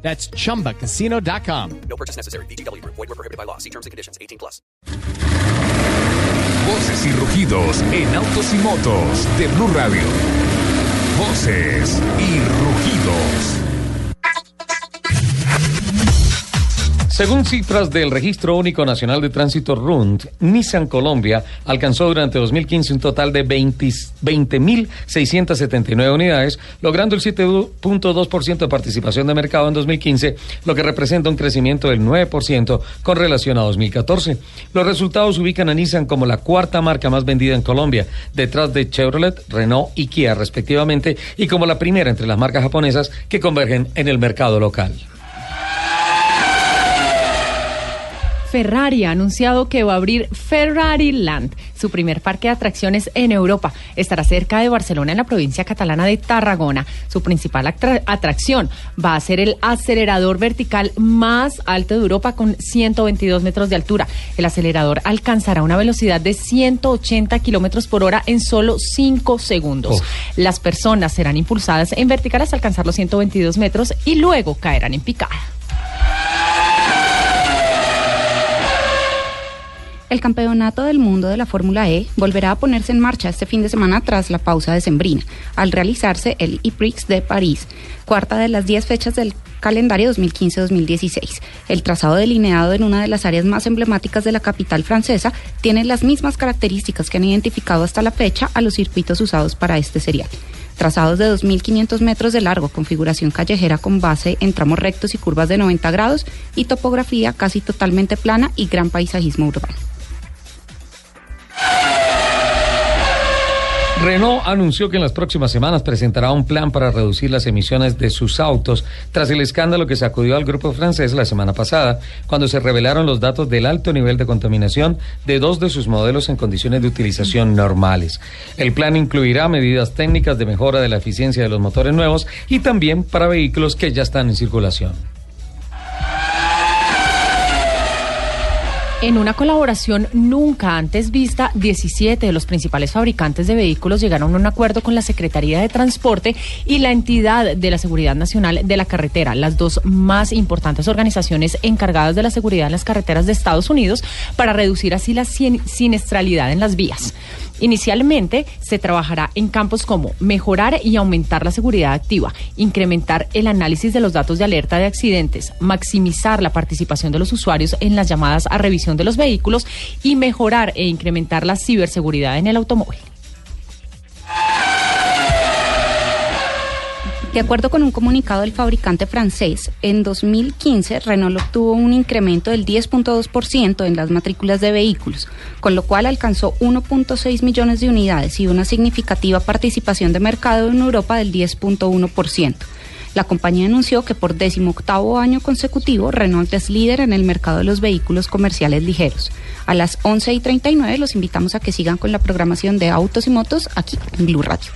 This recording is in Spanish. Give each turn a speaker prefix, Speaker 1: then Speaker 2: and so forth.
Speaker 1: That's chumbacasino.com.
Speaker 2: No purchase necessary. BGW. Void were prohibited by law. See terms and conditions. 18 plus.
Speaker 3: Voces y rugidos en autos y motos de Blue Radio. Voces y rugidos.
Speaker 4: Según cifras del Registro Único Nacional de Tránsito RUND, Nissan Colombia alcanzó durante 2015 un total de 20.679 unidades, logrando el 7.2% de participación de mercado en 2015, lo que representa un crecimiento del 9% con relación a 2014. Los resultados ubican a Nissan como la cuarta marca más vendida en Colombia, detrás de Chevrolet, Renault y Kia respectivamente, y como la primera entre las marcas japonesas que convergen en el mercado local.
Speaker 5: Ferrari ha anunciado que va a abrir Ferrari Land, su primer parque de atracciones en Europa. Estará cerca de Barcelona, en la provincia catalana de Tarragona. Su principal atracción va a ser el acelerador vertical más alto de Europa con 122 metros de altura. El acelerador alcanzará una velocidad de 180 kilómetros por hora en solo 5 segundos. Las personas serán impulsadas en vertical hasta alcanzar los 122 metros y luego caerán en picada.
Speaker 6: El campeonato del mundo de la Fórmula E volverá a ponerse en marcha este fin de semana tras la pausa de Sembrina, al realizarse el E-Prix de París, cuarta de las 10 fechas del calendario 2015-2016. El trazado delineado en una de las áreas más emblemáticas de la capital francesa tiene las mismas características que han identificado hasta la fecha a los circuitos usados para este serial trazados de 2.500 metros de largo, configuración callejera con base en tramos rectos y curvas de 90 grados y topografía casi totalmente plana y gran paisajismo urbano.
Speaker 4: Renault anunció que en las próximas semanas presentará un plan para reducir las emisiones de sus autos tras el escándalo que sacudió al grupo francés la semana pasada, cuando se revelaron los datos del alto nivel de contaminación de dos de sus modelos en condiciones de utilización normales. El plan incluirá medidas técnicas de mejora de la eficiencia de los motores nuevos y también para vehículos que ya están en circulación.
Speaker 5: En una colaboración nunca antes vista, 17 de los principales fabricantes de vehículos llegaron a un acuerdo con la Secretaría de Transporte y la entidad de la Seguridad Nacional de la Carretera, las dos más importantes organizaciones encargadas de la seguridad en las carreteras de Estados Unidos, para reducir así la siniestralidad en las vías. Inicialmente se trabajará en campos como mejorar y aumentar la seguridad activa, incrementar el análisis de los datos de alerta de accidentes, maximizar la participación de los usuarios en las llamadas a revisión de los vehículos y mejorar e incrementar la ciberseguridad en el automóvil.
Speaker 6: De acuerdo con un comunicado del fabricante francés, en 2015 Renault obtuvo un incremento del 10.2% en las matrículas de vehículos, con lo cual alcanzó 1.6 millones de unidades y una significativa participación de mercado en Europa del 10.1%. La compañía anunció que por decimoctavo año consecutivo Renault es líder en el mercado de los vehículos comerciales ligeros. A las 11 y 39 los invitamos a que sigan con la programación de autos y motos aquí en Blue Radio.